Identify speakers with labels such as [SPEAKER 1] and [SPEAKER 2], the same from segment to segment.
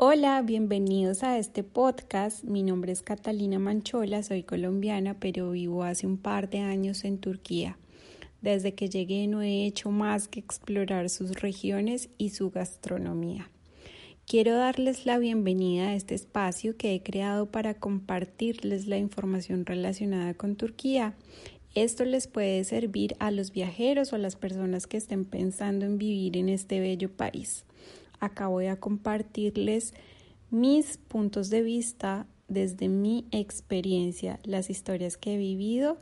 [SPEAKER 1] Hola, bienvenidos a este podcast. Mi nombre es Catalina Manchola, soy colombiana, pero vivo hace un par de años en Turquía. Desde que llegué no he hecho más que explorar sus regiones y su gastronomía. Quiero darles la bienvenida a este espacio que he creado para compartirles la información relacionada con Turquía. Esto les puede servir a los viajeros o a las personas que estén pensando en vivir en este bello país. Acá voy a compartirles mis puntos de vista desde mi experiencia, las historias que he vivido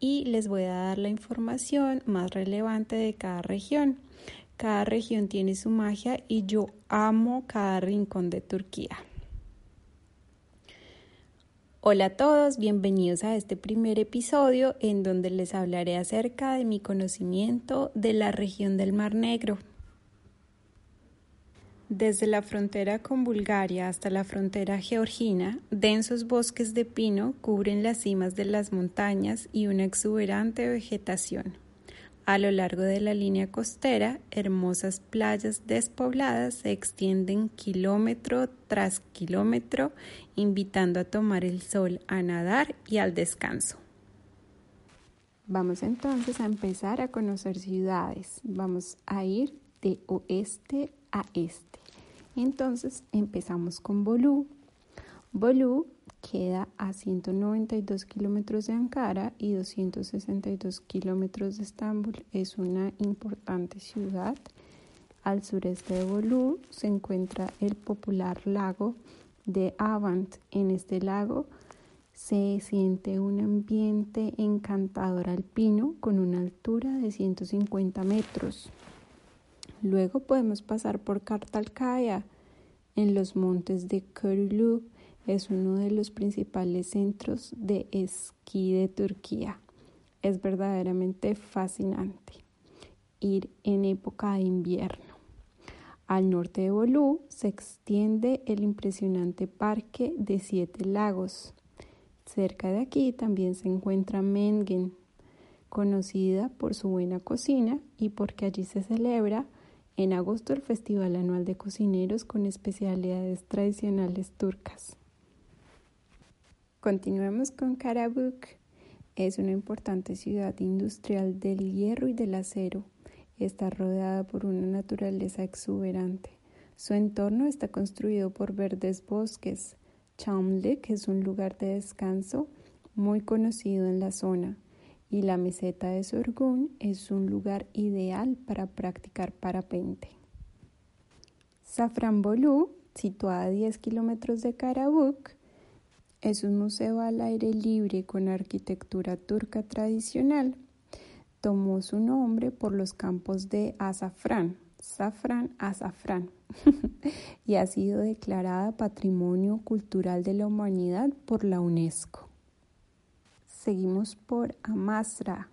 [SPEAKER 1] y les voy a dar la información más relevante de cada región. Cada región tiene su magia y yo amo cada rincón de Turquía. Hola a todos, bienvenidos a este primer episodio en donde les hablaré acerca de mi conocimiento de la región del Mar Negro. Desde la frontera con Bulgaria hasta la frontera georgina, densos bosques de pino cubren las cimas de las montañas y una exuberante vegetación. A lo largo de la línea costera, hermosas playas despobladas se extienden kilómetro tras kilómetro, invitando a tomar el sol, a nadar y al descanso. Vamos entonces a empezar a conocer ciudades. Vamos a ir de oeste a este. Entonces empezamos con Bolú. Bolú queda a 192 kilómetros de Ankara y 262 kilómetros de Estambul. Es una importante ciudad. Al sureste de Bolú se encuentra el popular lago de Avant. En este lago se siente un ambiente encantador alpino con una altura de 150 metros. Luego podemos pasar por Kartalkaya, en los montes de Körülü. Es uno de los principales centros de esquí de Turquía. Es verdaderamente fascinante ir en época de invierno. Al norte de Bolú se extiende el impresionante parque de siete lagos. Cerca de aquí también se encuentra Mengen, conocida por su buena cocina y porque allí se celebra en agosto el Festival Anual de Cocineros con especialidades tradicionales turcas. Continuemos con Karabuk. Es una importante ciudad industrial del hierro y del acero. Está rodeada por una naturaleza exuberante. Su entorno está construido por verdes bosques. Chamlik es un lugar de descanso muy conocido en la zona y la meseta de Sorgún es un lugar ideal para practicar parapente. Safranbolu, situada a 10 kilómetros de Karabuk, es un museo al aire libre con arquitectura turca tradicional. Tomó su nombre por los campos de azafrán, safran azafrán, y ha sido declarada Patrimonio Cultural de la Humanidad por la UNESCO. Seguimos por Amasra.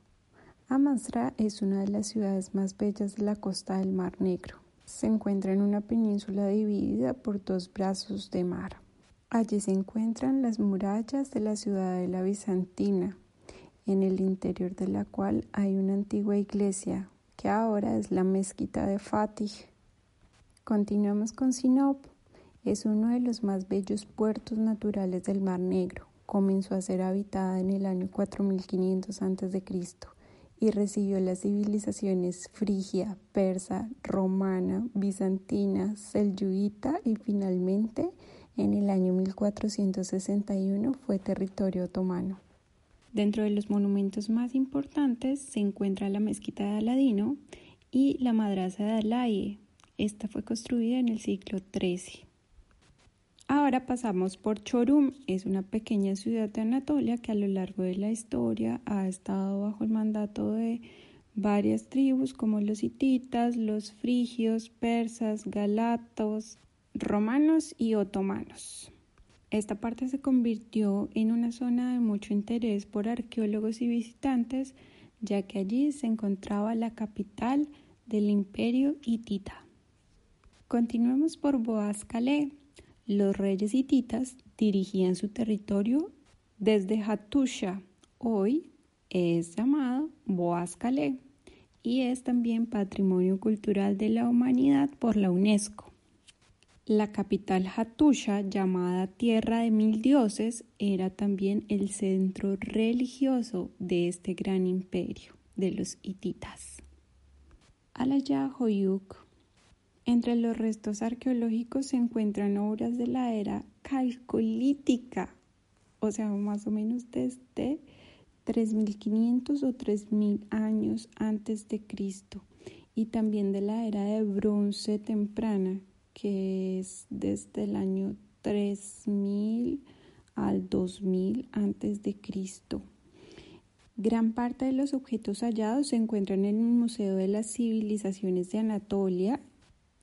[SPEAKER 1] Amasra es una de las ciudades más bellas de la costa del Mar Negro. Se encuentra en una península dividida por dos brazos de mar. Allí se encuentran las murallas de la ciudadela bizantina, en el interior de la cual hay una antigua iglesia, que ahora es la mezquita de Fatih. Continuamos con Sinop. Es uno de los más bellos puertos naturales del Mar Negro comenzó a ser habitada en el año 4500 a.C. y recibió las civilizaciones frigia, persa, romana, bizantina, selyúita y finalmente en el año 1461 fue territorio otomano. Dentro de los monumentos más importantes se encuentra la mezquita de Aladino y la madraza de Alaye. Esta fue construida en el siglo XIII. Ahora pasamos por Chorum, es una pequeña ciudad de Anatolia que a lo largo de la historia ha estado bajo el mandato de varias tribus como los hititas, los frigios, persas, galatos, romanos y otomanos. Esta parte se convirtió en una zona de mucho interés por arqueólogos y visitantes, ya que allí se encontraba la capital del imperio hitita. Continuemos por Boaz los reyes hititas dirigían su territorio desde Hattusha, hoy es llamado Boaz y es también Patrimonio Cultural de la Humanidad por la UNESCO. La capital Hattusha, llamada Tierra de Mil Dioses, era también el centro religioso de este gran imperio de los hititas. Alayahoyuk. Entre los restos arqueológicos se encuentran obras de la era calcolítica, o sea, más o menos desde 3500 o 3000 años antes de Cristo, y también de la era de bronce temprana, que es desde el año 3000 al 2000 antes de Cristo. Gran parte de los objetos hallados se encuentran en el Museo de las Civilizaciones de Anatolia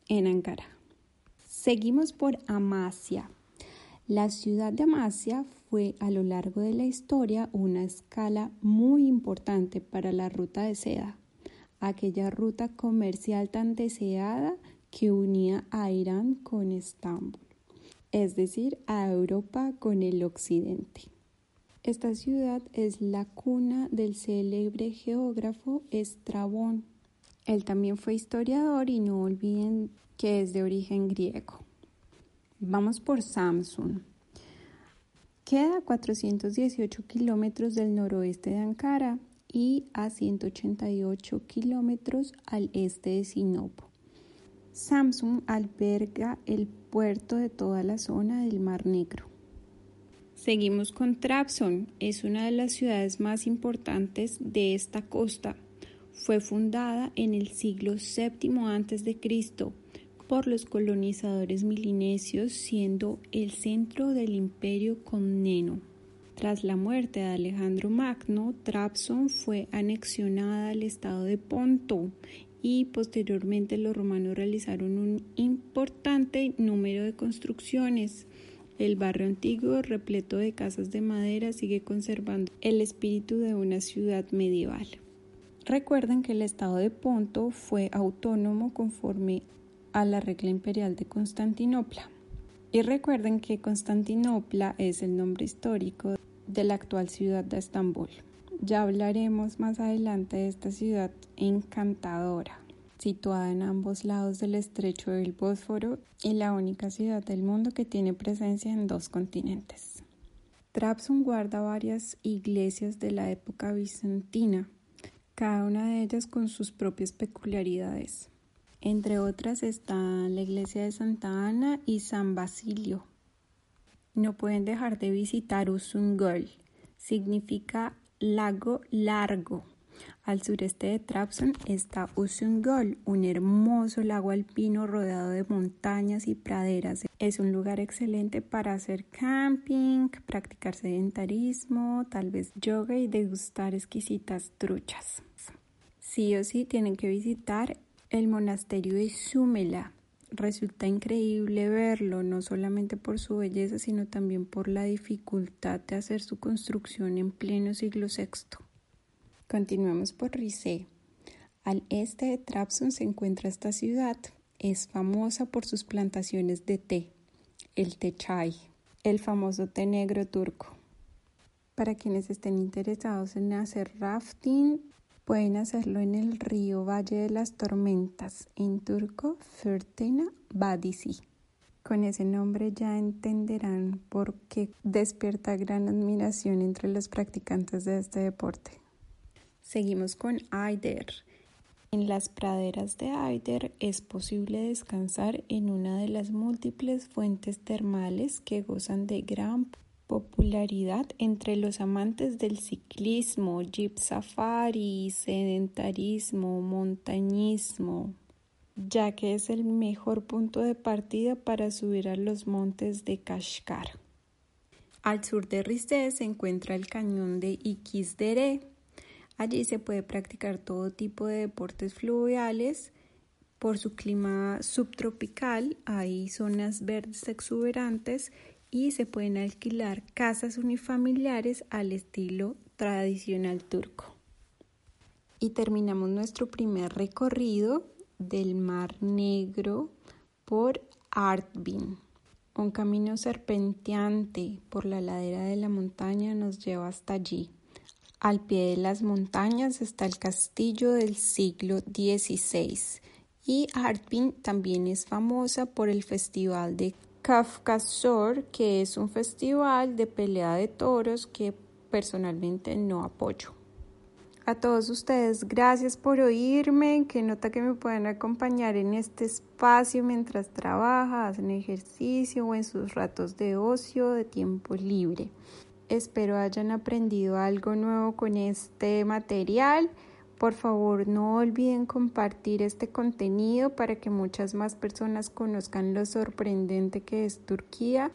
[SPEAKER 1] en Ankara. Seguimos por Amasya. La ciudad de Amasya fue a lo largo de la historia una escala muy importante para la ruta de seda, aquella ruta comercial tan deseada que unía a Irán con Estambul, es decir, a Europa con el occidente. Esta ciudad es la cuna del célebre geógrafo Estrabón. Él también fue historiador y no olviden que es de origen griego. Vamos por Samsung. Queda a 418 kilómetros del noroeste de Ankara y a 188 kilómetros al este de Sinopo. Samsung alberga el puerto de toda la zona del Mar Negro. Seguimos con Trabzon, es una de las ciudades más importantes de esta costa. Fue fundada en el siglo VII a.C. por los colonizadores milinesios, siendo el centro del imperio comneno. Tras la muerte de Alejandro Magno, Trabzon fue anexionada al estado de Ponto y posteriormente los romanos realizaron un importante número de construcciones. El barrio antiguo, repleto de casas de madera, sigue conservando el espíritu de una ciudad medieval. Recuerden que el estado de Ponto fue autónomo conforme a la regla imperial de Constantinopla. Y recuerden que Constantinopla es el nombre histórico de la actual ciudad de Estambul. Ya hablaremos más adelante de esta ciudad encantadora, situada en ambos lados del estrecho del Bósforo y la única ciudad del mundo que tiene presencia en dos continentes. Trabzon guarda varias iglesias de la época bizantina, cada una de ellas con sus propias peculiaridades. Entre otras están la iglesia de Santa Ana y San Basilio, no pueden dejar de visitar Usungol. Significa lago largo. Al sureste de Trabzon está Usungol, un hermoso lago alpino rodeado de montañas y praderas. Es un lugar excelente para hacer camping, practicar sedentarismo, tal vez yoga y degustar exquisitas truchas. Sí o sí tienen que visitar el monasterio de Sumela, resulta increíble verlo, no solamente por su belleza, sino también por la dificultad de hacer su construcción en pleno siglo VI. Continuemos por Rize. Al este de Trabzon se encuentra esta ciudad. Es famosa por sus plantaciones de té, el té chai, el famoso té negro turco. Para quienes estén interesados en hacer rafting, Pueden hacerlo en el río Valle de las Tormentas, en turco Fırtına Vadisi. Con ese nombre ya entenderán por qué despierta gran admiración entre los practicantes de este deporte. Seguimos con Aider. En las praderas de Aider es posible descansar en una de las múltiples fuentes termales que gozan de gran popularidad entre los amantes del ciclismo, jeep safari, sedentarismo, montañismo, ya que es el mejor punto de partida para subir a los montes de Kashgar. Al sur de Rize se encuentra el cañón de Ikisdere. Allí se puede practicar todo tipo de deportes fluviales. Por su clima subtropical hay zonas verdes exuberantes y se pueden alquilar casas unifamiliares al estilo tradicional turco. Y terminamos nuestro primer recorrido del Mar Negro por Artvin. Un camino serpenteante por la ladera de la montaña nos lleva hasta allí. Al pie de las montañas está el castillo del siglo XVI Y Artvin también es famosa por el festival de Kafkasor, que es un festival de pelea de toros que personalmente no apoyo. A todos ustedes, gracias por oírme. Que nota que me pueden acompañar en este espacio mientras trabaja, hacen ejercicio o en sus ratos de ocio, de tiempo libre. Espero hayan aprendido algo nuevo con este material. Por favor, no olviden compartir este contenido para que muchas más personas conozcan lo sorprendente que es Turquía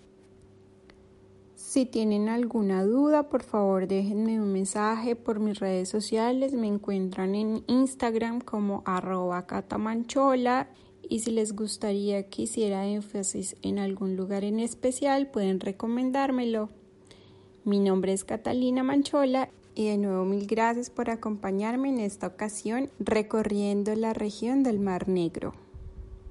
[SPEAKER 1] si tienen alguna duda, por favor déjenme un mensaje por mis redes sociales. Me encuentran en Instagram como arroba catamanchola. Y si les gustaría que hiciera énfasis en algún lugar en especial, pueden recomendármelo. Mi nombre es Catalina Manchola y de nuevo mil gracias por acompañarme en esta ocasión recorriendo la región del Mar Negro.